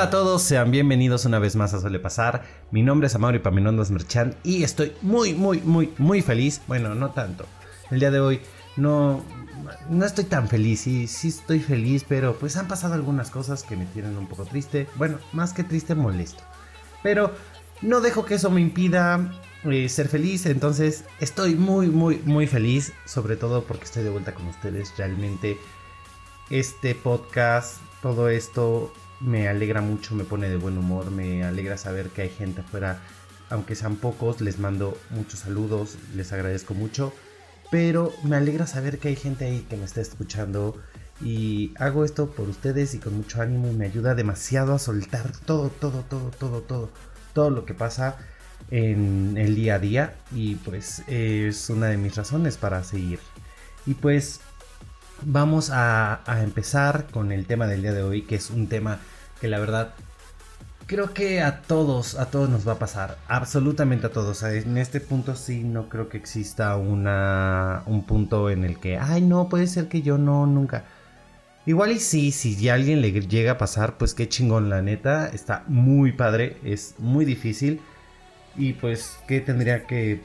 Hola a todos, sean bienvenidos una vez más a Suele Pasar. Mi nombre es Amaury Paminondas Merchan y estoy muy, muy, muy, muy feliz. Bueno, no tanto. El día de hoy no, no estoy tan feliz. Sí, sí estoy feliz, pero pues han pasado algunas cosas que me tienen un poco triste. Bueno, más que triste, molesto. Pero no dejo que eso me impida eh, ser feliz. Entonces estoy muy, muy, muy feliz. Sobre todo porque estoy de vuelta con ustedes. Realmente este podcast, todo esto me alegra mucho, me pone de buen humor, me alegra saber que hay gente afuera, aunque sean pocos, les mando muchos saludos, les agradezco mucho, pero me alegra saber que hay gente ahí que me está escuchando y hago esto por ustedes y con mucho ánimo y me ayuda demasiado a soltar todo, todo, todo, todo, todo, todo lo que pasa en el día a día y pues es una de mis razones para seguir. Y pues vamos a, empezar con el tema del día de hoy, que es un tema que la verdad creo que a todos, a todos nos va a pasar, absolutamente a todos. En este punto sí no creo que exista una, un punto en el que, ay no, puede ser que yo no, nunca. Igual y sí, si a alguien le llega a pasar, pues qué chingón, la neta, está muy padre, es muy difícil. Y pues, ¿qué tendría que,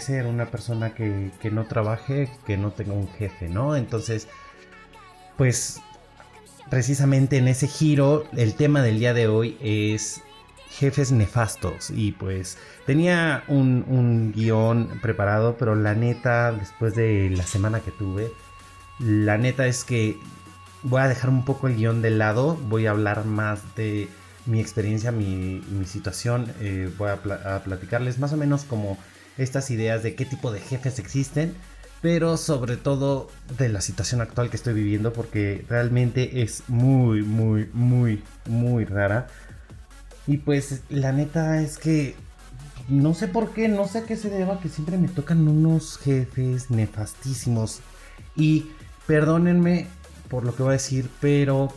ser una persona que, que, no trabaje, que no tenga un jefe, ¿no? Entonces, pues, precisamente en ese giro, el tema del día de hoy es jefes nefastos. Y pues, tenía un, un guion preparado, pero la neta, después de la semana que tuve, la neta es que voy a dejar un poco el guion de lado, voy a hablar más de mi experiencia, mi, situación. Eh, voy a, platicarles más o menos como estas ideas de qué tipo de jefes existen, pero sobre todo de la situación actual que estoy viviendo, porque realmente es muy, muy, muy, muy rara. Y pues la neta es que no sé por qué, no sé a qué se deba que siempre me tocan unos jefes nefastísimos. Y perdónenme por lo que voy a decir, pero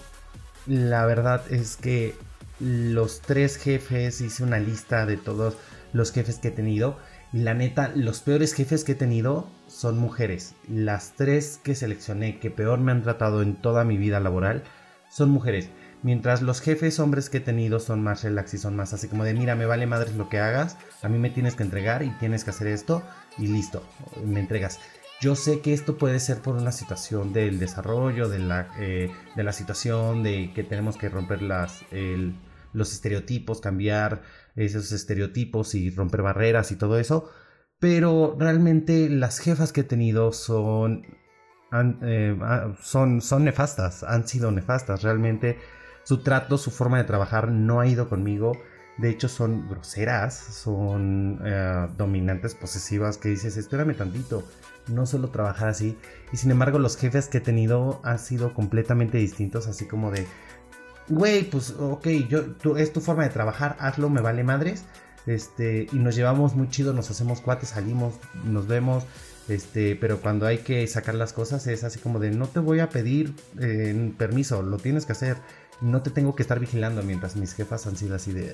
la verdad es que los tres jefes, hice una lista de todos los jefes que he tenido. Y la neta, los peores jefes que he tenido son mujeres. Las tres que seleccioné que peor me han tratado en toda mi vida laboral son mujeres. Mientras los jefes hombres que he tenido son más relax y son más así como de mira, me vale madres lo que hagas, a mí me tienes que entregar y tienes que hacer esto y listo, me entregas. Yo sé que esto puede ser por una situación del desarrollo, de la, eh, de la situación, de que tenemos que romper las, los estereotipos, cambiar esos estereotipos y romper barreras y todo eso. Pero realmente las jefas que he tenido son, eh, ah, son, son nefastas, han sido nefastas. Realmente su trato, su forma de trabajar no ha ido conmigo. De hecho, son groseras, son eh, dominantes, posesivas, que dices, espérame tantito, no suelo trabajar así. Y sin embargo, los jefes que he tenido han sido completamente distintos, así como de, güey, pues ok, yo, es tu forma de trabajar, hazlo, me vale madres. Este, y nos llevamos muy chido, nos hacemos cuates, salimos, nos vemos. Este, pero cuando hay que sacar las cosas es así como de no te voy a pedir eh, permiso, lo tienes que hacer. No te tengo que estar vigilando mientras mis jefas han sido así de.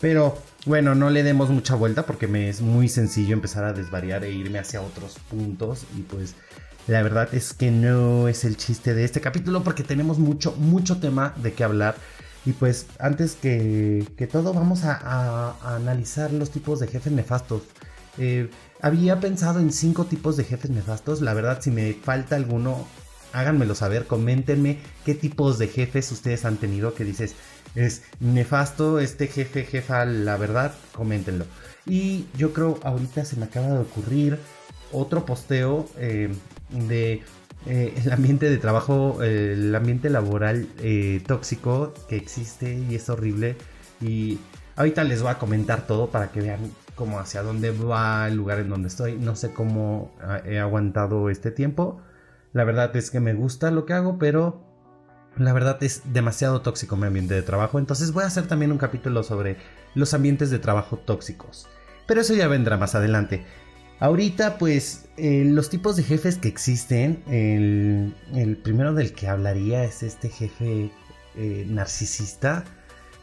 Pero bueno, no le demos mucha vuelta porque me es muy sencillo empezar a desvariar e irme hacia otros puntos. Y pues la verdad es que no es el chiste de este capítulo porque tenemos mucho, mucho tema de qué hablar. Y pues antes que, todo vamos a, analizar los tipos de jefes nefastos. Eh, había pensado en cinco tipos de jefes nefastos. La verdad, si me falta alguno, háganmelo saber, coméntenme qué tipos de jefes ustedes han tenido que dices, es nefasto este jefe, jefa, la verdad, coméntenlo. Y yo creo ahorita se me acaba de ocurrir otro posteo eh, de eh, el ambiente de trabajo, el ambiente laboral eh, tóxico que existe y es horrible. Y ahorita les voy a comentar todo para que vean cómo hacia dónde va el lugar en donde estoy. No sé cómo he aguantado este tiempo. La verdad es que me gusta lo que hago, pero la verdad es demasiado tóxico mi ambiente de trabajo. Entonces voy a hacer también un capítulo sobre los ambientes de trabajo tóxicos. Pero eso ya vendrá más adelante. Ahorita, pues, eh, los tipos de jefes que existen, el, primero del que hablaría es este jefe eh, narcisista,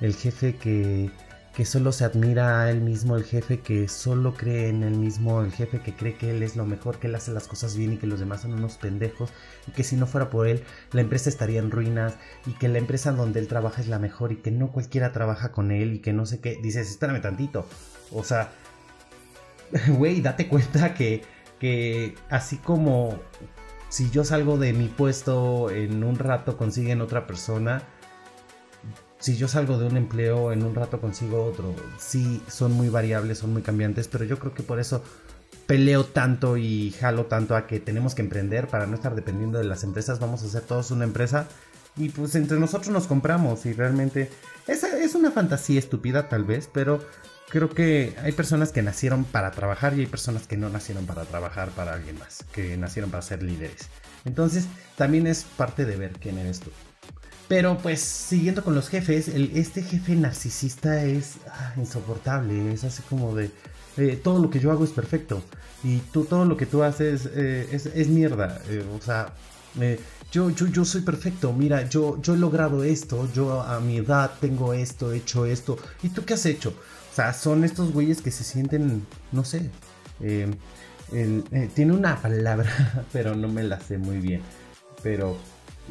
el jefe que, que solo se admira a él mismo, el jefe que solo cree en él mismo, el jefe que cree que él es lo mejor, que él hace las cosas bien y que los demás son unos pendejos y que si no fuera por él la empresa estaría en ruinas y que la empresa donde él trabaja es la mejor y que no cualquiera trabaja con él y que no sé qué, dices, espérame tantito, o sea, güey, date cuenta que, que así como si yo salgo de mi puesto en un rato consiguen otra persona, si yo salgo de un empleo, en un rato consigo otro. Sí, son muy variables, son muy cambiantes, pero yo creo que por eso peleo tanto y jalo tanto a que tenemos que emprender para no estar dependiendo de las empresas. Vamos a hacer todos una empresa y pues entre nosotros nos compramos y realmente esa es una fantasía estúpida tal vez, pero creo que hay personas que nacieron para trabajar y hay personas que no nacieron para trabajar para alguien más, que nacieron para ser líderes. Entonces también es parte de ver quién eres tú. Pero pues siguiendo con los jefes, este jefe narcisista es ah, insoportable, es así como de eh, todo lo que yo hago es perfecto y tú todo lo que tú haces eh, es, mierda, eh, o sea, yo, yo, yo soy perfecto, mira, yo, yo he logrado esto, yo a mi edad tengo esto, he hecho esto, ¿y tú qué has hecho? O sea, son estos güeyes que se sienten, no sé, tiene una palabra, pero no me la sé muy bien, pero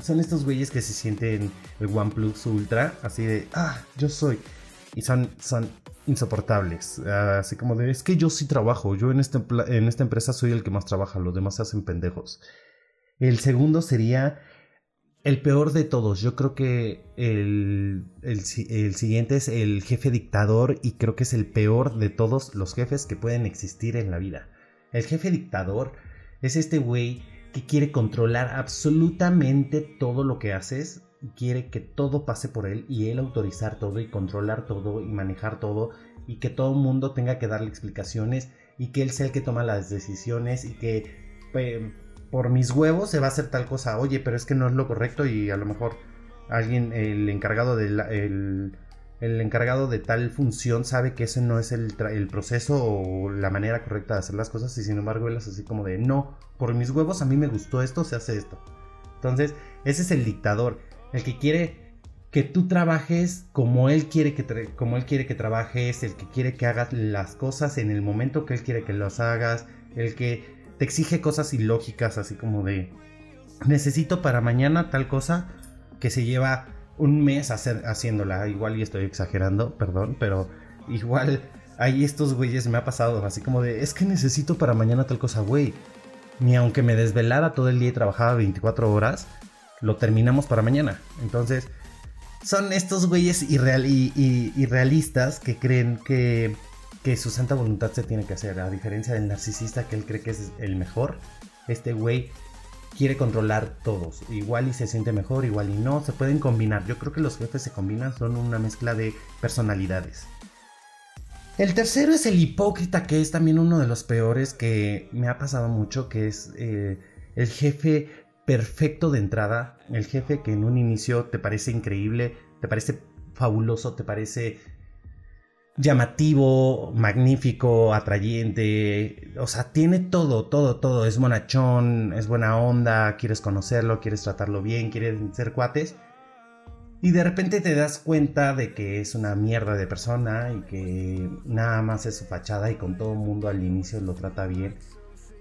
son estos güeyes que se sienten el OnePlus Ultra, así de, ah, yo soy. Y son, son insoportables. Así como de, es que yo sí trabajo, yo en, este, en esta empresa soy el que más trabaja, los demás se hacen pendejos. El segundo sería el peor de todos. Yo creo que el, el, siguiente es el jefe dictador y creo que es el peor de todos los jefes que pueden existir en la vida. El jefe dictador es este güey que quiere controlar absolutamente todo lo que haces, quiere que todo pase por él y él autorizar todo y controlar todo y manejar todo y que todo el mundo tenga que darle explicaciones y que él sea el que toma las decisiones y que por mis huevos se va a hacer tal cosa, oye, pero es que no es lo correcto y a lo mejor alguien, el encargado del el encargado de tal función sabe que ese no es el, proceso o la manera correcta de hacer las cosas y sin embargo él es así como de no, por mis huevos a mí me gustó esto, se hace esto. Entonces, ese es el dictador, el que quiere que tú trabajes como él quiere que como él quiere que trabajes, el que quiere que hagas las cosas en el momento que él quiere que las hagas, el que te exige cosas ilógicas así como de necesito para mañana tal cosa que se lleva un mes hacer, haciéndola. Igual y estoy exagerando, perdón, pero igual ahí estos güeyes me ha pasado así como de, es que necesito para mañana tal cosa, güey. Ni aunque me desvelara todo el día y trabajaba 24 horas, lo terminamos para mañana. Entonces, son estos güeyes irreal, y, irrealistas que creen que, que su santa voluntad se tiene que hacer. A diferencia del narcisista que él cree que es el mejor, este güey quiere controlar todos. Igual y se siente mejor, igual y no. Se pueden combinar. Yo creo que los jefes se combinan, son una mezcla de personalidades. El tercero es el hipócrita, que es también uno de los peores que me ha pasado mucho, que es eh, el jefe perfecto de entrada, el jefe que en un inicio te parece increíble, te parece fabuloso, te parece llamativo, magnífico, atrayente, o sea, tiene todo, todo, todo, es bonachón, es buena onda, quieres conocerlo, quieres tratarlo bien, quieres ser cuates. Y de repente te das cuenta de que es una mierda de persona y que nada más es su fachada y con todo el mundo al inicio lo trata bien.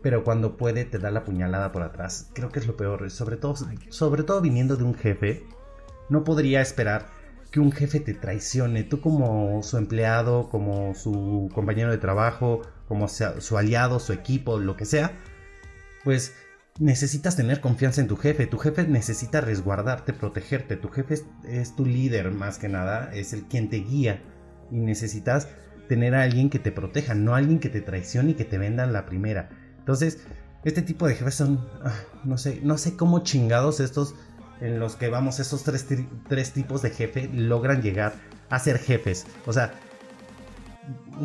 Pero cuando puede te da la puñalada por atrás. Creo que es lo peor. Sobre todo, sobre todo viniendo de un jefe. No podría esperar que un jefe te traicione, tú como su empleado, como su compañero de trabajo, como su aliado, su equipo, lo que sea, pues necesitas tener confianza en tu jefe, tu jefe necesita resguardarte, protegerte, tu jefe es, tu líder más que nada, es el quien te guía. Y necesitas tener a alguien que te proteja, no alguien que te traicione y que te vendan la primera. Entonces, este tipo de jefes son, ah, no sé, no sé cómo chingados estos en los que vamos esos tres, tres tipos de jefe logran llegar a ser jefes. O sea,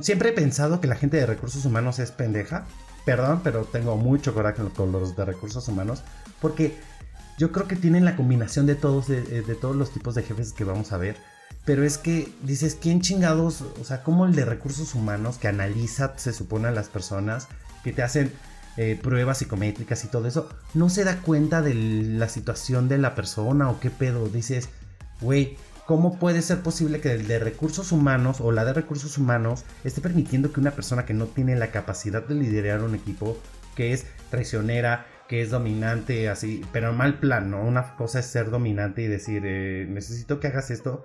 siempre he pensado que la gente de recursos humanos es pendeja. Perdón, pero tengo mucho coraje con los de recursos humanos. Porque yo creo que tienen la combinación de todos, de, de, todos los tipos de jefes que vamos a ver. Pero es que dices, ¿quién chingados? O sea, como el de recursos humanos que analiza, se supone, a las personas, que te hacen eh, pruebas psicométricas y todo eso, no se da cuenta de la situación de la persona o qué pedo. Dices, güey, ¿Cómo puede ser posible que el de recursos humanos o la de recursos humanos esté permitiendo que una persona que no tiene la capacidad de liderar un equipo, que es traicionera, que es dominante, así, pero mal plan, ¿no? Una cosa es ser dominante y decir, eh, necesito que hagas esto,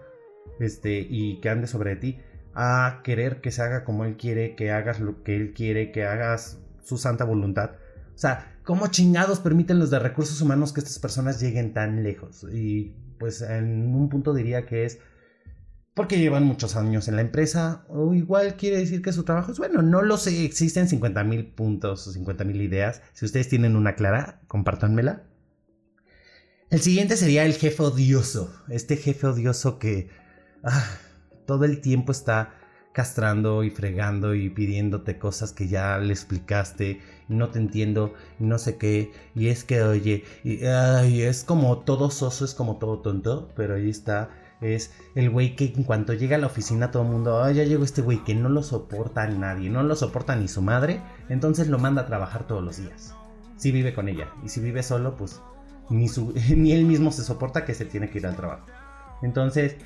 este, y que ande sobre ti, a querer que se haga como él quiere, que hagas lo que él quiere, que hagas su santa voluntad. O sea, ¿cómo chingados permiten los de recursos humanos que estas personas lleguen tan lejos? Y pues en un punto diría que es porque llevan muchos años en la empresa, o igual quiere decir que su trabajo es bueno, no lo sé, existen 50 mil puntos o 50 mil ideas. Si ustedes tienen una clara, compártanmela. El siguiente sería el jefe odioso, este jefe odioso que ah, todo el tiempo está castrando y fregando y pidiéndote cosas que ya le explicaste no te entiendo no sé qué y es que oye y es como todo soso es como todo tonto pero ahí está es el güey que en cuanto llega a la oficina todo el mundo, ay ya llegó este güey que no lo soporta nadie, no lo soporta ni su madre, entonces lo manda a trabajar todos los días. Si vive con ella, y si vive solo, pues ni, su, ni él mismo se soporta que se tiene que ir al trabajo. Entonces,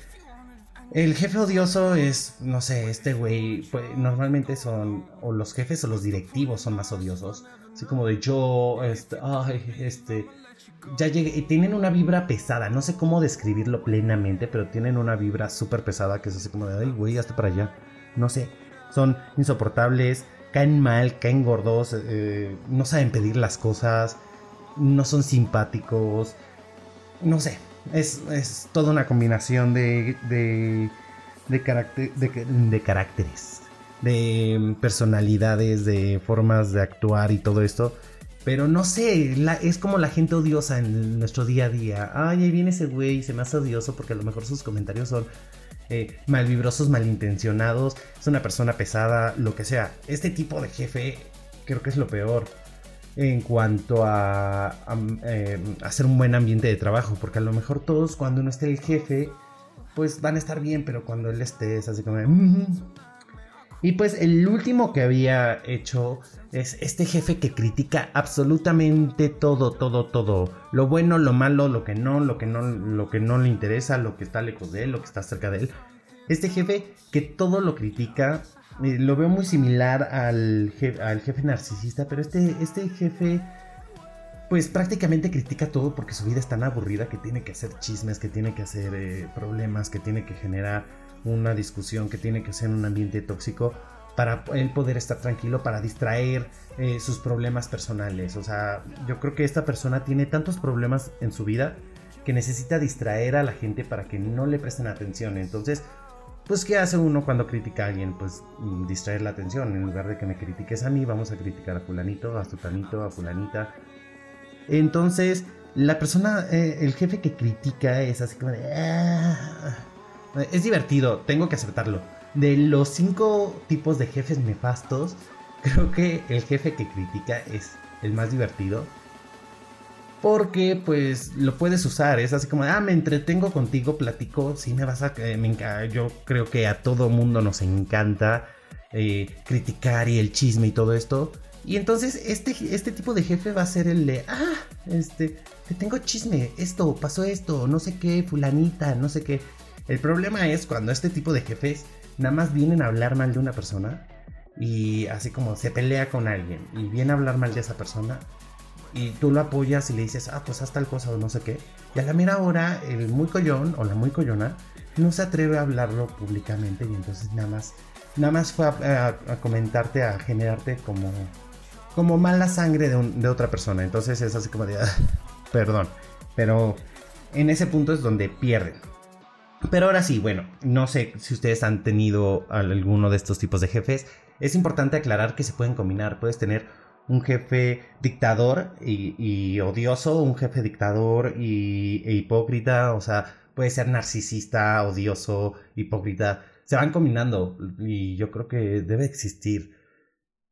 el jefe odioso es, no sé, este güey, pues, normalmente son, o los jefes o los directivos son más odiosos. Así como de yo, este, ay, este, ya llegué, tienen una vibra pesada, no sé cómo describirlo plenamente, pero tienen una vibra súper pesada que es así como de, ay, güey, hasta para allá. No sé, son insoportables, caen mal, caen gordos, eh, no saben pedir las cosas, no son simpáticos, no sé, es, es toda una combinación de, de, de, de, caracteres, de personalidades, de formas de actuar y todo esto. Pero no sé, es como la gente odiosa en nuestro día a día. Ay, ahí viene ese güey, se me hace odioso porque a lo mejor sus comentarios son eh, malvibrosos, malintencionados, es una persona pesada, lo que sea. Este tipo de jefe creo que es lo peor en cuanto a, eh, hacer un buen ambiente de trabajo, porque a lo mejor todos cuando uno esté el jefe, pues van a estar bien, pero cuando él esté es así como... Y pues el último que había hecho es este jefe que critica absolutamente todo, todo, todo. Lo bueno, lo malo, lo que no, lo que no, lo que no le interesa, lo que está lejos de él, lo que está cerca de él. Este jefe que todo lo critica lo veo muy similar al, jefe narcisista, pero este, este jefe pues prácticamente critica todo porque su vida es tan aburrida que tiene que hacer chismes, que tiene que hacer eh, problemas, que tiene que generar una discusión, que tiene que ser un ambiente tóxico para él poder estar tranquilo, para distraer eh, sus problemas personales. O sea, yo creo que esta persona tiene tantos problemas en su vida que necesita distraer a la gente para que no le presten atención. Entonces, pues ¿qué hace uno cuando critica a alguien? Pues mm, distraer la atención. En lugar de que me critiques a mí, vamos a criticar a fulanito, a sutanito, a fulanita. Entonces, la persona, eh, el jefe que critica es así como de... Ah". Es divertido, tengo que aceptarlo. De los cinco tipos de jefes nefastos, creo que el jefe que critica es el más divertido porque pues lo puedes usar, es así como, ah, me entretengo contigo, platico, sí me vas a, eh, me yo creo que a todo mundo nos encanta eh, criticar y el chisme y todo esto. Y entonces este, este tipo de jefe va a ser el de, ah, este, te tengo chisme, esto, pasó esto, no sé qué, fulanita, no sé qué. El problema es cuando este tipo de jefes nada más vienen a hablar mal de una persona y así como se pelea con alguien y viene a hablar mal de esa persona y tú lo apoyas y le dices, ah, pues haz tal cosa o no sé qué. Y a la mera hora, el muy collón o la muy collona no se atreve a hablarlo públicamente y entonces nada más, nada más fue a, comentarte, a generarte como, como mala sangre de, de, otra persona. Entonces es así como de, ah, perdón. Pero en ese punto es donde pierden. Pero ahora sí, bueno, no sé si ustedes han tenido alguno de estos tipos de jefes. Es importante aclarar que se pueden combinar. Puedes tener un jefe dictador y, odioso, un jefe dictador y, e hipócrita, o sea, puede ser narcisista, odioso, hipócrita, se van combinando y yo creo que debe existir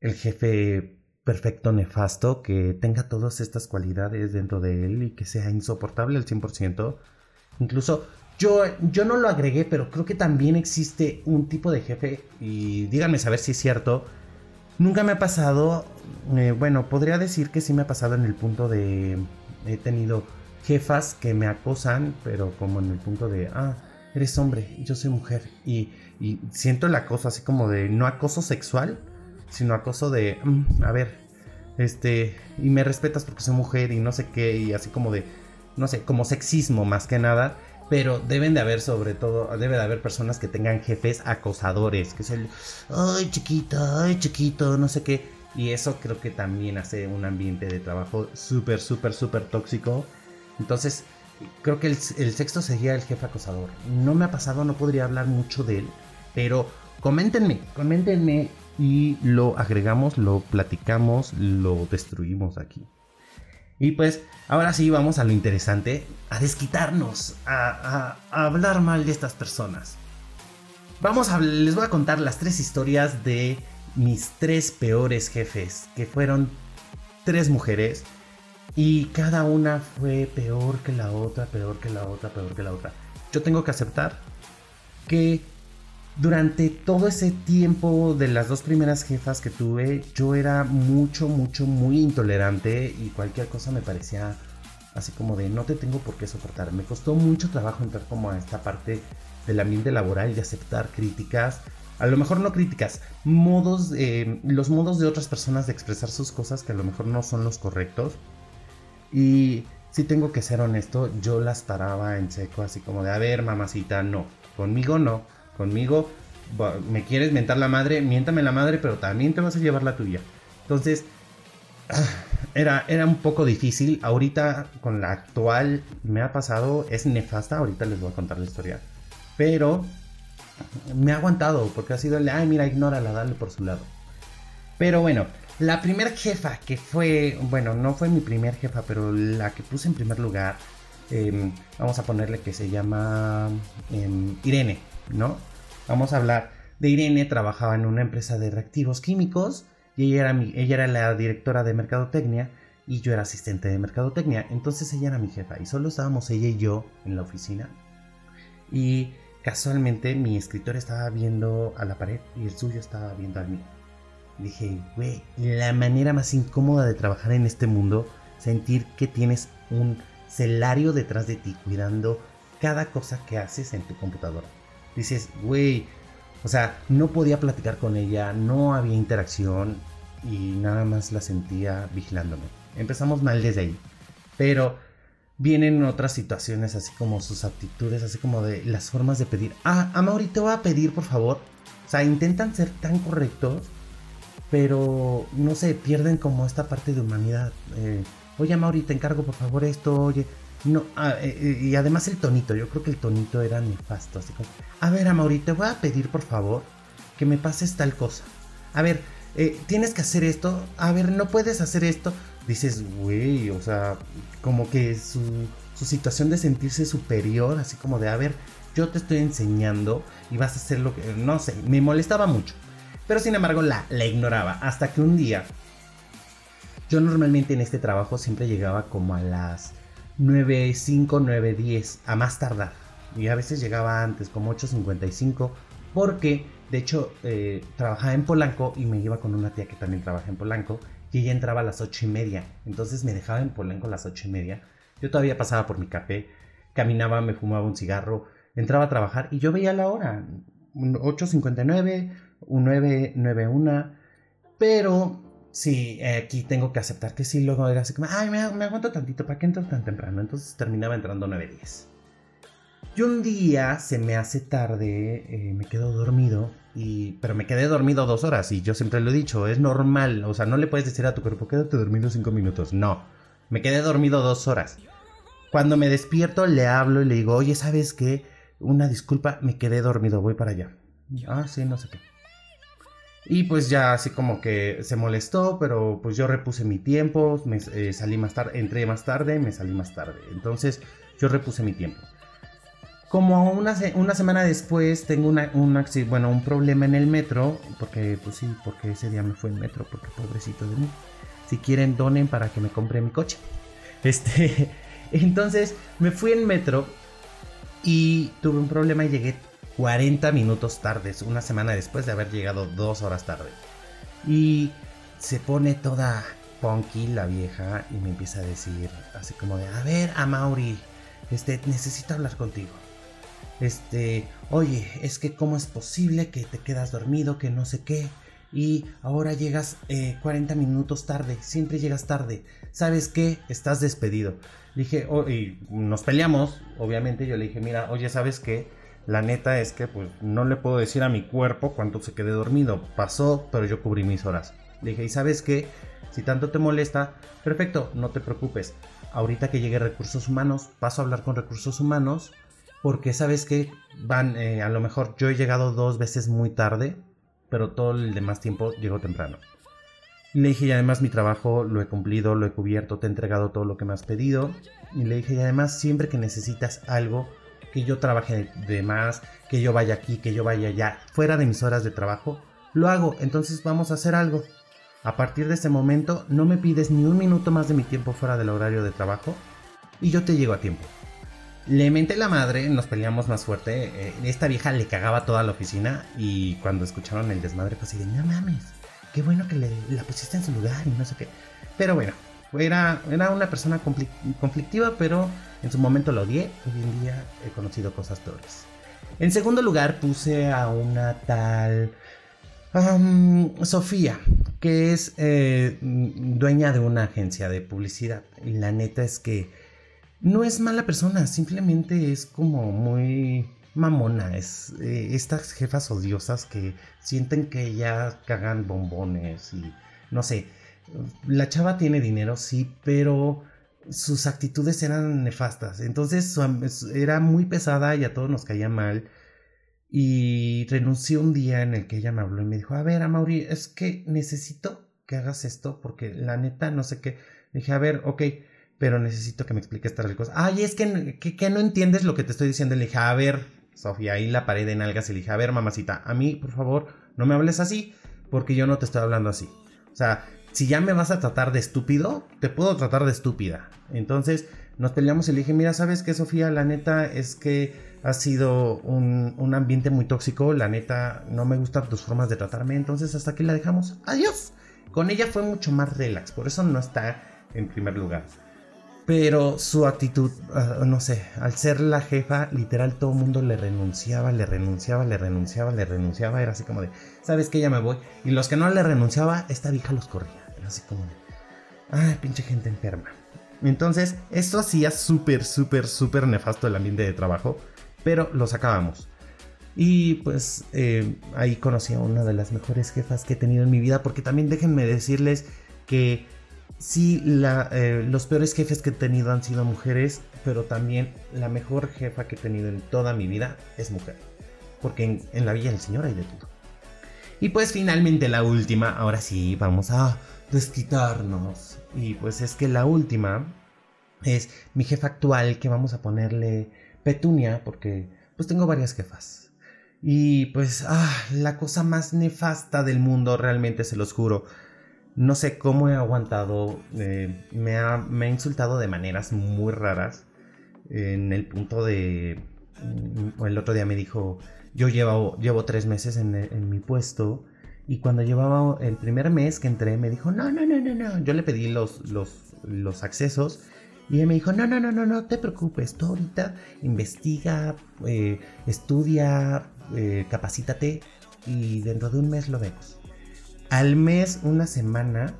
el jefe perfecto nefasto que tenga todas estas cualidades dentro de él y que sea insoportable al 100%. Incluso yo, yo no lo agregué, pero creo que también existe un tipo de jefe y díganme saber si es cierto Nunca me ha pasado, eh, bueno, podría decir que sí me ha pasado en el punto de, he tenido jefas que me acosan, pero como en el punto de, ah, eres hombre, yo soy mujer. Y, y siento el acoso así como de, no acoso sexual, sino acoso de, mm, a ver, este, y me respetas porque soy mujer y no sé qué, y así como de, no sé, como sexismo más que nada. Pero deben de haber, sobre todo, debe de haber personas que tengan jefes acosadores, que es el, ay chiquita, ay chiquito, no sé qué. Y eso creo que también hace un ambiente de trabajo súper, súper, súper tóxico. Entonces, creo que el, sexto sería el jefe acosador. No me ha pasado, no podría hablar mucho de él. Pero coméntenme, coméntenme y lo agregamos, lo platicamos, lo destruimos aquí. Y pues ahora sí vamos a lo interesante, a desquitarnos, a, hablar mal de estas personas. Vamos a, les voy a contar las tres historias de mis tres peores jefes, que fueron tres mujeres y cada una fue peor que la otra, peor que la otra, peor que la otra. Yo tengo que aceptar que durante todo ese tiempo de las dos primeras jefas que tuve, yo era mucho, mucho, muy intolerante y cualquier cosa me parecía así como de no te tengo por qué soportar. Me costó mucho trabajo entrar como a esta parte del ambiente laboral y aceptar críticas. A lo mejor no críticas, modos, eh, los modos de otras personas de expresar sus cosas que a lo mejor no son los correctos. Y si tengo que ser honesto, yo las paraba en seco, así como de, a ver, mamacita, no, conmigo no Conmigo me quieres mentar la madre, miéntame la madre, pero también te vas a llevar la tuya. Entonces, era, era un poco difícil. Ahorita con la actual me ha pasado, es nefasta, ahorita les voy a contar la historia. Pero me ha aguantado porque ha sido el, ay, mira, ignórala, dale por su lado. Pero bueno, la primera jefa que fue, bueno, no fue mi primer jefa, pero la que puse en primer lugar, em, vamos a ponerle que se llama em, Irene. ¿No? Vamos a hablar de Irene, trabajaba en una empresa de reactivos químicos y ella era, la directora de mercadotecnia y yo era asistente de mercadotecnia. Entonces ella era mi jefa y solo estábamos ella y yo en la oficina. Y casualmente mi escritor estaba viendo a la pared y el suyo estaba viendo al mío. Dije, güey, la manera más incómoda de trabajar en este mundo, sentir que tienes un celario detrás de ti cuidando cada cosa que haces en tu computadora dices, güey, o sea, no podía platicar con ella, no había interacción y nada más la sentía vigilándome. Empezamos mal desde ahí. Pero vienen otras situaciones, así como sus actitudes, así como de las formas de pedir. Ah, Amaury, te voy a pedir, por favor. O sea, intentan ser tan correctos, pero no sé, pierden como esta parte de humanidad. Eh, oye, Amaury, te encargo, por favor, esto, oye. No, ah, eh, eh, y además el tonito, yo creo que el tonito era nefasto, así como, a ver, Amaury, te voy a pedir por favor que me pases tal cosa. A ver, eh, tienes que hacer esto, a ver, no puedes hacer esto. Dices, güey, o sea, como que su, su situación de sentirse superior, así como de, a ver, yo te estoy enseñando y vas a hacer lo que, no sé, me molestaba mucho. Pero sin embargo la ignoraba, hasta que un día, yo normalmente en este trabajo siempre llegaba como a las 9.5, 9.10 a más tardar. Y a veces llegaba antes, como 8.55, porque de hecho eh, trabajaba en Polanco y me iba con una tía que también trabaja en Polanco y ella entraba a las 8 y media. Entonces me dejaba en Polanco a las 8 y media. Yo todavía pasaba por mi café, caminaba, me fumaba un cigarro, entraba a trabajar y yo veía la hora. 8.59, un 9.91, pero Sí, aquí tengo que aceptar que sí, luego era así como, ay, me, aguanto tantito, ¿para qué entro tan temprano? Entonces terminaba entrando 9.10. Y un día se me hace tarde, eh, me quedo dormido, y, pero me quedé dormido dos horas y yo siempre lo he dicho, es normal, o sea, no le puedes decir a tu cuerpo, quédate dormido cinco minutos, no, me quedé dormido dos horas. Cuando me despierto le hablo y le digo, oye, ¿sabes qué? Una disculpa, me quedé dormido, voy para allá. Ah, sí, no sé qué. Y pues ya así como que se molestó, pero pues yo repuse mi tiempo, me eh, salí más tarde, entré más tarde, me salí más tarde. Entonces yo repuse mi tiempo. Como una, una semana después tengo una, un, bueno, un problema en el metro, porque pues sí, porque ese día me fue en metro, porque pobrecito de mí. Si quieren, donen para que me compre mi coche. Este, entonces me fui en metro y tuve un problema y llegué 40 minutos tardes, una semana después de haber llegado dos horas tarde. Y se pone toda punky la vieja y me empieza a decir así como de, a ver, a Mauri, este, necesito hablar contigo. este, oye, es que cómo es posible que te quedas dormido, que no sé qué, y ahora llegas 40 eh, minutos tarde, siempre llegas tarde, ¿sabes qué? Estás despedido. Dije, oh, y nos peleamos, obviamente, yo le dije, mira, oye, ¿sabes qué? La neta es que pues no le puedo decir a mi cuerpo cuánto se quedé dormido. Pasó, pero yo cubrí mis horas. Le dije, ¿y sabes qué? Si tanto te molesta, perfecto, no te preocupes. Ahorita que llegue recursos humanos, paso a hablar con recursos humanos porque sabes que van, eh, a lo mejor yo he llegado dos veces muy tarde, pero todo el demás tiempo llego temprano. Le dije, y además mi trabajo lo he cumplido, lo he cubierto, te he entregado todo lo que me has pedido. Y le dije, y además siempre que necesitas algo, que yo trabaje de más, que yo vaya aquí, que yo vaya allá, fuera de mis horas de trabajo, lo hago, entonces vamos a hacer algo. A partir de ese momento no me pides ni un minuto más de mi tiempo fuera del horario de trabajo y yo te llego a tiempo. Le menté la madre, nos peleamos más fuerte. Eh, esta vieja le cagaba toda la oficina y cuando escucharon el desmadre, pues así de, no mames, qué bueno que le, la pusiste en su lugar y no sé qué. Pero bueno, era, era una persona conflictiva, pero en su momento lo odié. Hoy en día he conocido cosas peores. En segundo lugar puse a una tal Sofía, que es eh, dueña de una agencia de publicidad. Y la neta es que no es mala persona, simplemente es como muy mamona. Es eh, estas jefas odiosas que sienten que ya cagan bombones y no sé. La chava tiene dinero, sí, pero sus actitudes eran nefastas. Entonces era muy pesada y a todos nos caía mal. Y renunció un día en el que ella me habló y me dijo, a ver, Amaury, es que necesito que hagas esto porque la neta no sé qué. dije, a ver, ok pero necesito que me expliques tal cosa. Ay, es que, que, no entiendes lo que te estoy diciendo. Le dije, a ver, Sofía, ahí la pared en algas. Y le dije, a ver, mamacita, a mí, por favor, no me hables así, porque yo no te estoy hablando así. O sea, si ya me vas a tratar de estúpido, te puedo tratar de estúpida. Entonces nos peleamos y le dije, mira, ¿sabes qué, Sofía? La neta es que ha sido un, un ambiente muy tóxico. La neta, no me gustan tus formas de tratarme. Entonces hasta aquí la dejamos. Adiós. Con ella fue mucho más relax. Por eso no está en primer lugar. Pero su actitud, ah, no sé, al ser la jefa, literal todo el mundo le renunciaba, le renunciaba, le renunciaba, le renunciaba. Era así como de, ¿sabes qué? Ya me voy. Y los que no le renunciaba, esta vieja los corría. Así como ay, pinche gente enferma. Entonces, esto hacía súper, súper, súper nefasto el ambiente de trabajo, pero lo sacábamos. Y pues eh, ahí conocí a una de las mejores jefas que he tenido en mi vida, porque también déjenme decirles que sí, eh, los peores jefes que he tenido han sido mujeres, pero también la mejor jefa que he tenido en toda mi vida es mujer. Porque en, la Villa del Señor hay de todo. Y pues finalmente la última, ahora sí, vamos a desquitarnos. Y pues es que la última es mi jefa actual, que vamos a ponerle Petunia, porque pues tengo varias jefas. Y pues, ah, la cosa más nefasta del mundo, realmente se los juro no sé cómo he aguantado, eh, me, ha, insultado de maneras muy raras. En el punto de, mm, el otro día me dijo, yo llevo, llevo tres meses en, mi puesto y cuando llevaba el primer mes que entré me dijo, no, no, no, no, no, yo le pedí los, los, accesos y él me dijo, no, no, no, no, no te preocupes, tú ahorita investiga, eh, estudia, eh, capacítate y dentro de un mes lo vemos al mes, una semana,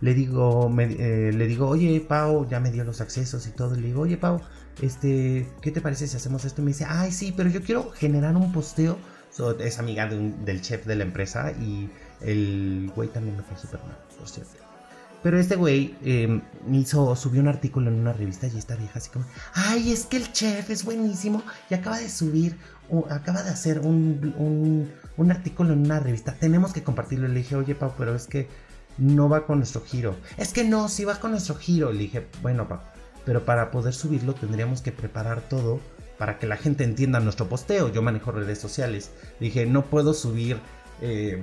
le digo, eh, le digo, oye, Pau, ya me dio los accesos y todo. Le digo, oye, Pau, este, ¿qué te parece si hacemos esto? Y me dice, ay, sí, pero yo quiero generar un posteo. Es amiga del chef de la empresa y el güey también me fue súper mal, por cierto. Pero este güey em, hizo, subió un artículo en una revista y esta vieja así como, ay, es que el chef es buenísimo y acaba de subir, acaba de hacer un, un artículo en una revista, tenemos que compartirlo. Le dije, oye, Pau, pero es que no va con nuestro giro. Es que no, sí va con nuestro giro. Le dije, bueno, Pau, pero para poder subirlo tendríamos que preparar todo para que la gente entienda nuestro posteo. Yo manejo redes sociales. Le dije, no puedo subir eh,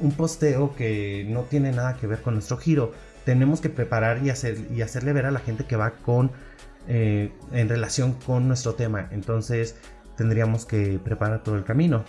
un posteo que no tiene nada que ver con nuestro giro. Tenemos que preparar y, hacer, y hacerle ver a la gente que va con eh, en relación con nuestro tema. Entonces tendríamos que preparar todo el camino.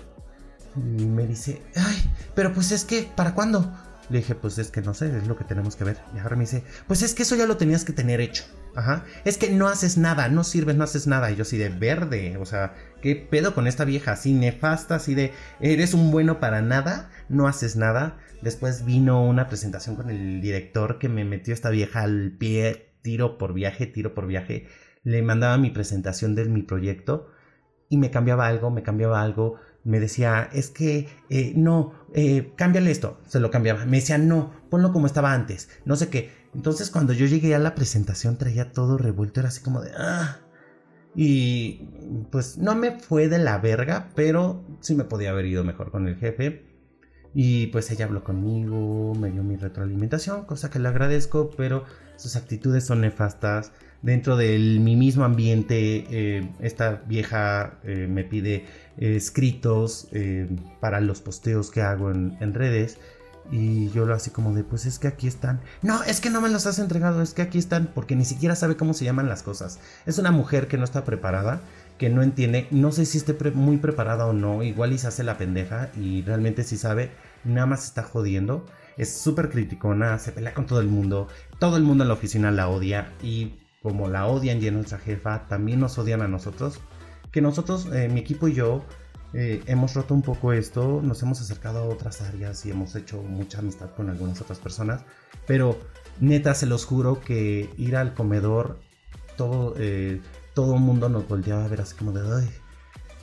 Y me dice, ay, pero pues es que, ¿para cuándo? Le dije, pues es que no sé, es lo que tenemos que ver. Y ahora me dice, pues es que eso ya lo tenías que tener hecho. Ajá. Es que no haces nada, no sirves, no haces nada. Y yo así de verde. O sea, ¿qué pedo con esta vieja? Así nefasta, así de eres un bueno para nada, no haces nada. Después vino una presentación con el director que me metió esta vieja al pie, tiro por viaje, tiro por viaje. Le mandaba mi presentación de mi proyecto y me cambiaba algo, me cambiaba algo. Me decía, es que eh, no, eh, cámbiale esto. Se lo cambiaba. Me decía, no, ponlo como estaba antes. No sé qué. Entonces cuando yo llegué a la presentación traía todo revuelto, era así como de... Ah. Y pues no me fue de la verga, pero sí me podía haber ido mejor con el jefe. Y pues ella habló conmigo, me dio mi retroalimentación, cosa que le agradezco, pero sus actitudes son nefastas. Dentro de mi mismo ambiente, eh, esta vieja eh, me pide eh, escritos para los posteos que hago en, en redes y yo lo así como de, pues es que aquí están. No, es que no me los has entregado, es que aquí están, porque ni siquiera sabe cómo se llaman las cosas. Es una mujer que no está preparada, que no entiende, no sé si esté muy preparada o no, igual y se hace la pendeja y realmente sí sabe, nada más está jodiendo. Es súper criticona, se pelea con todo el mundo, todo el mundo en la oficina la odia y como la odian y es nuestra jefa, también nos odian a nosotros. Que nosotros, eh, mi equipo y yo, eh, hemos roto un poco esto, nos hemos acercado a otras áreas y hemos hecho mucha amistad con algunas otras personas, pero neta se los juro que ir al comedor, todo, eh, todo el mundo nos volteaba a ver así como de... Ay.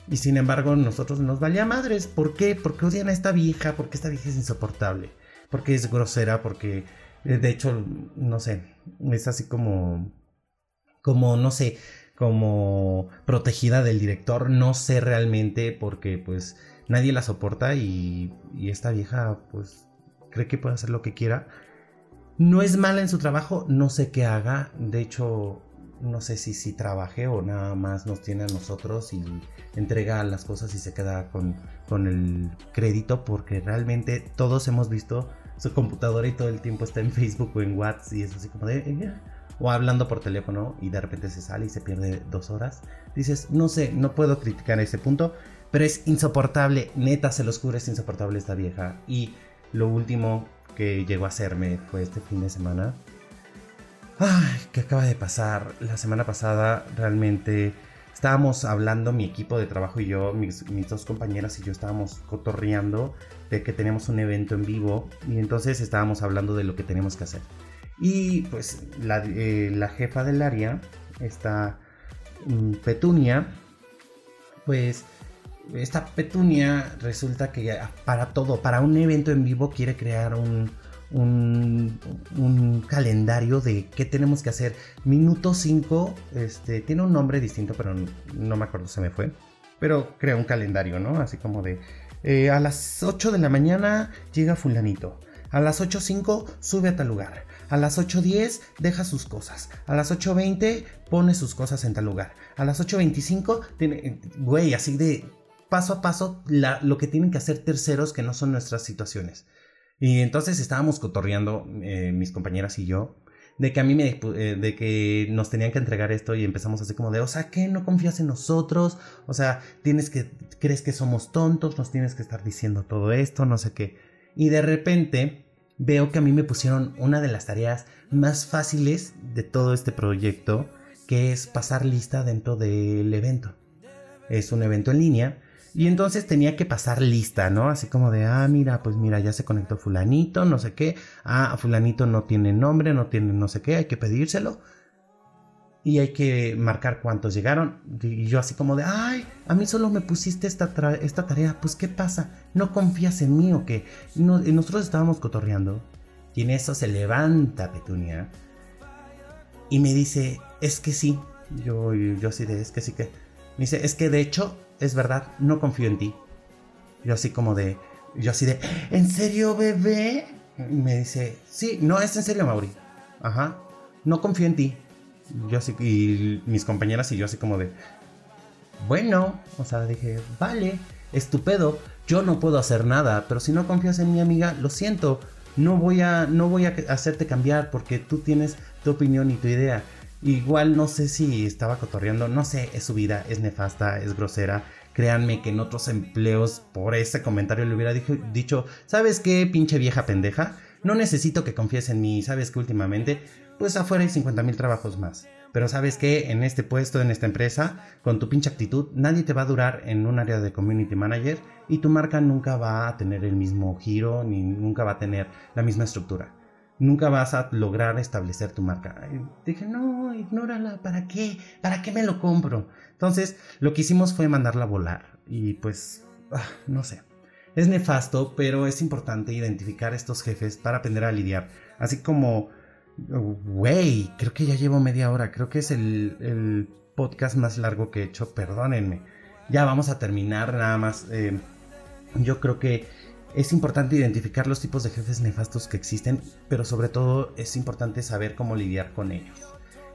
Y sin embargo nosotros nos valía madres. ¿Por qué? Porque odian a esta vieja, porque esta vieja es insoportable, porque es grosera, porque eh, de hecho, no sé, es así como, como, no sé, como protegida del director. No sé realmente porque pues nadie la soporta y, esta vieja pues cree que puede hacer lo que quiera. No es mala en su trabajo, no sé qué haga. De hecho, no sé si, si trabaje o nada más nos tiene a nosotros y entrega las cosas y se queda con, con el crédito porque realmente todos hemos visto su computadora y todo el tiempo está en Facebook o en WhatsApp y es así como de... Eh, o hablando por teléfono y de repente se sale y se pierde dos horas. Dices, no sé, no puedo criticar ese punto, pero es insoportable, neta, se los juro, es insoportable esta vieja. Y lo último que llegó a hacerme fue este fin de semana. Ay, ¿qué acaba de pasar? La semana pasada realmente estábamos hablando, mi equipo de trabajo y yo, mis, mis, dos compañeras y yo estábamos cotorreando de que teníamos un evento en vivo y entonces estábamos hablando de lo que tenemos que hacer. Y pues eh, la, jefa del área, esta mm, Petunia, pues esta Petunia resulta que para todo, para un evento en vivo quiere crear un, un, calendario de qué tenemos que hacer. Minuto 5, este, tiene un nombre distinto, pero no, me acuerdo, se me fue. Pero crea un calendario, ¿no? Así como de eh, a las 8 de la mañana llega fulanito. A las 8.05 sube a tal lugar. A las 8.10 deja sus cosas. A las 8.20 pone sus cosas en tal lugar. A las 8.25 tiene, güey, así de paso a paso lo que tienen que hacer terceros que no son nuestras situaciones. Y entonces estábamos cotorreando eh, mis compañeras y yo de que a mí me eh, de que nos tenían que entregar esto y empezamos así como de, o sea, ¿qué? ¿No confías en nosotros? O sea, tienes que crees que somos tontos, nos tienes que estar diciendo todo esto, no sé qué. Y de repente veo que a mí me pusieron una de las tareas más fáciles de todo este proyecto, que es pasar lista dentro del evento. Es un evento en línea. Y entonces tenía que pasar lista, ¿no? Así como de, ah, mira, pues mira, ya se conectó fulanito, no sé qué. Ah, fulanito no tiene nombre, no tiene no sé qué, hay que pedírselo y hay que marcar cuántos llegaron. Y yo así como de, ay, a mí solo me pusiste esta, esta tarea, pues ¿qué pasa? ¿No confías en mí o qué? Nosotros estábamos cotorreando y en eso se levanta Petunia y me dice, es que sí. Yo, yo así de, es que sí que... Me dice, es que de hecho, es verdad, no confío en ti. Yo así como de, yo así de, ¿en serio, bebé? Me dice, sí, no, es en serio, Mauri. Ajá, no confío en ti yo así, y mis compañeras y yo así como de, bueno, o sea, dije, vale, estupendo, yo no puedo hacer nada, pero si no confías en mi amiga, lo siento, no voy a, no voy a hacerte cambiar porque tú tienes tu opinión y tu idea. Igual no sé si estaba cotorreando, no sé, es su vida, es nefasta, es grosera. Créanme que en otros empleos por ese comentario le hubiera dicho, ¿sabes qué, pinche vieja pendeja? No necesito que confíes en mí, sabes que últimamente pues afuera hay 50 mil trabajos más. Pero sabes que en este puesto, en esta empresa, con tu pinche actitud, nadie te va a durar en un área de community manager y tu marca nunca va a tener el mismo giro ni nunca va a tener la misma estructura. Nunca vas a lograr establecer tu marca. dije, no, ignórala, ¿para qué? ¿Para qué me lo compro? Entonces, lo que hicimos fue mandarla a volar. Y pues, ah, no sé. Es nefasto, pero es importante identificar estos jefes para aprender a lidiar. Así como Güey, creo que ya llevo media hora. Creo que es el, podcast más largo que he hecho. Perdónenme. Ya vamos a terminar nada más. Eh, yo creo que es importante identificar los tipos de jefes nefastos que existen, pero sobre todo es importante saber cómo lidiar con ellos.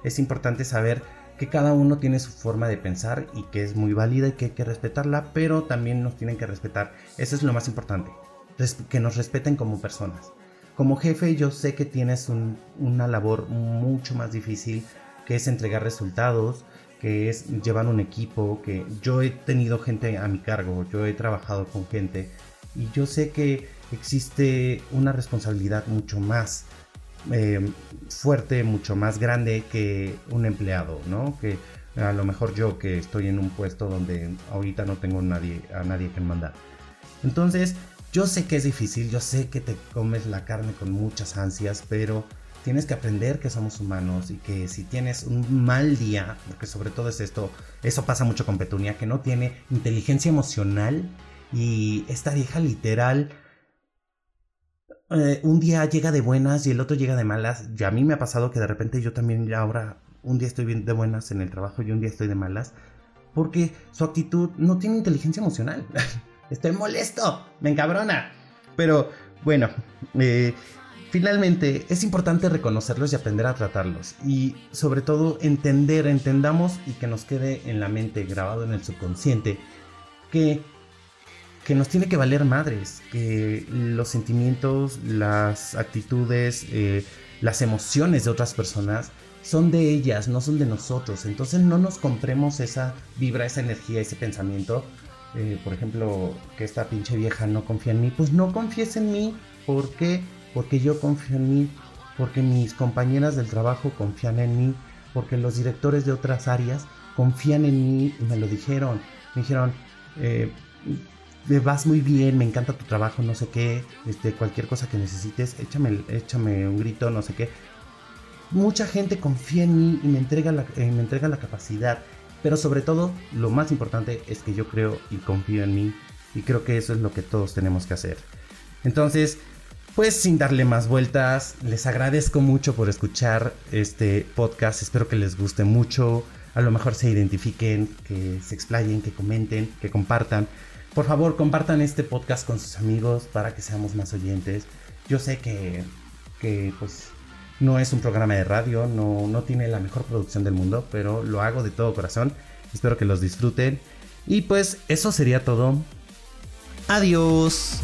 Es importante saber que cada uno tiene su forma de pensar y que es muy válida y que hay que respetarla, pero también nos tienen que respetar. Eso es lo más importante, que nos respeten como personas. Como jefe yo sé que tienes una labor mucho más difícil, que es entregar resultados, que es llevar un equipo, que yo he tenido gente a mi cargo, yo he trabajado con gente y yo sé que existe una responsabilidad mucho más eh, fuerte, mucho más grande que un empleado, ¿no? Que a lo mejor yo que estoy en un puesto donde ahorita no tengo nadie, a nadie que mandar. Entonces, yo sé que es difícil, yo sé que te comes la carne con muchas ansias, pero tienes que aprender que somos humanos y que si tienes un mal día, porque sobre todo es esto, eso pasa mucho con Petunia, que no tiene inteligencia emocional y esta vieja literal, eh, un día llega de buenas y el otro llega de malas. Y a mí me ha pasado que de repente yo también ya ahora un día estoy bien de buenas en el trabajo y un día estoy de malas, porque su actitud no tiene inteligencia emocional. Estoy molesto, me encabrona. Pero bueno, eh, finalmente es importante reconocerlos y aprender a tratarlos. Y sobre todo entender, entendamos y que nos quede en la mente, grabado en el subconsciente, que, que nos tiene que valer madres, que los sentimientos, las actitudes, eh, las emociones de otras personas son de ellas, no son de nosotros. Entonces no nos compremos esa vibra, esa energía, ese pensamiento eh, por ejemplo, que esta pinche vieja no confía en mí, pues no confíes en mí. ¿Por qué? Porque yo confío en mí, porque mis compañeras del trabajo confían en mí, porque los directores de otras áreas confían en mí y me lo dijeron. Me dijeron, eh, vas muy bien, me encanta tu trabajo, no sé qué, este, cualquier cosa que necesites, échame, échame un grito, no sé qué. Mucha gente confía en mí y me entrega la, eh, me entrega la capacidad pero sobre todo, lo más importante es que yo creo y confío en mí y creo que eso es lo que todos tenemos que hacer. Entonces, pues sin darle más vueltas, les agradezco mucho por escuchar este podcast, espero que les guste mucho, a lo mejor se identifiquen, que se explayen, que comenten, que compartan. Por favor, compartan este podcast con sus amigos para que seamos más oyentes. Yo sé que, que pues no es un programa de radio, no, no tiene la mejor producción del mundo, pero lo hago de todo corazón. Espero que los disfruten. Y pues eso sería todo. Adiós.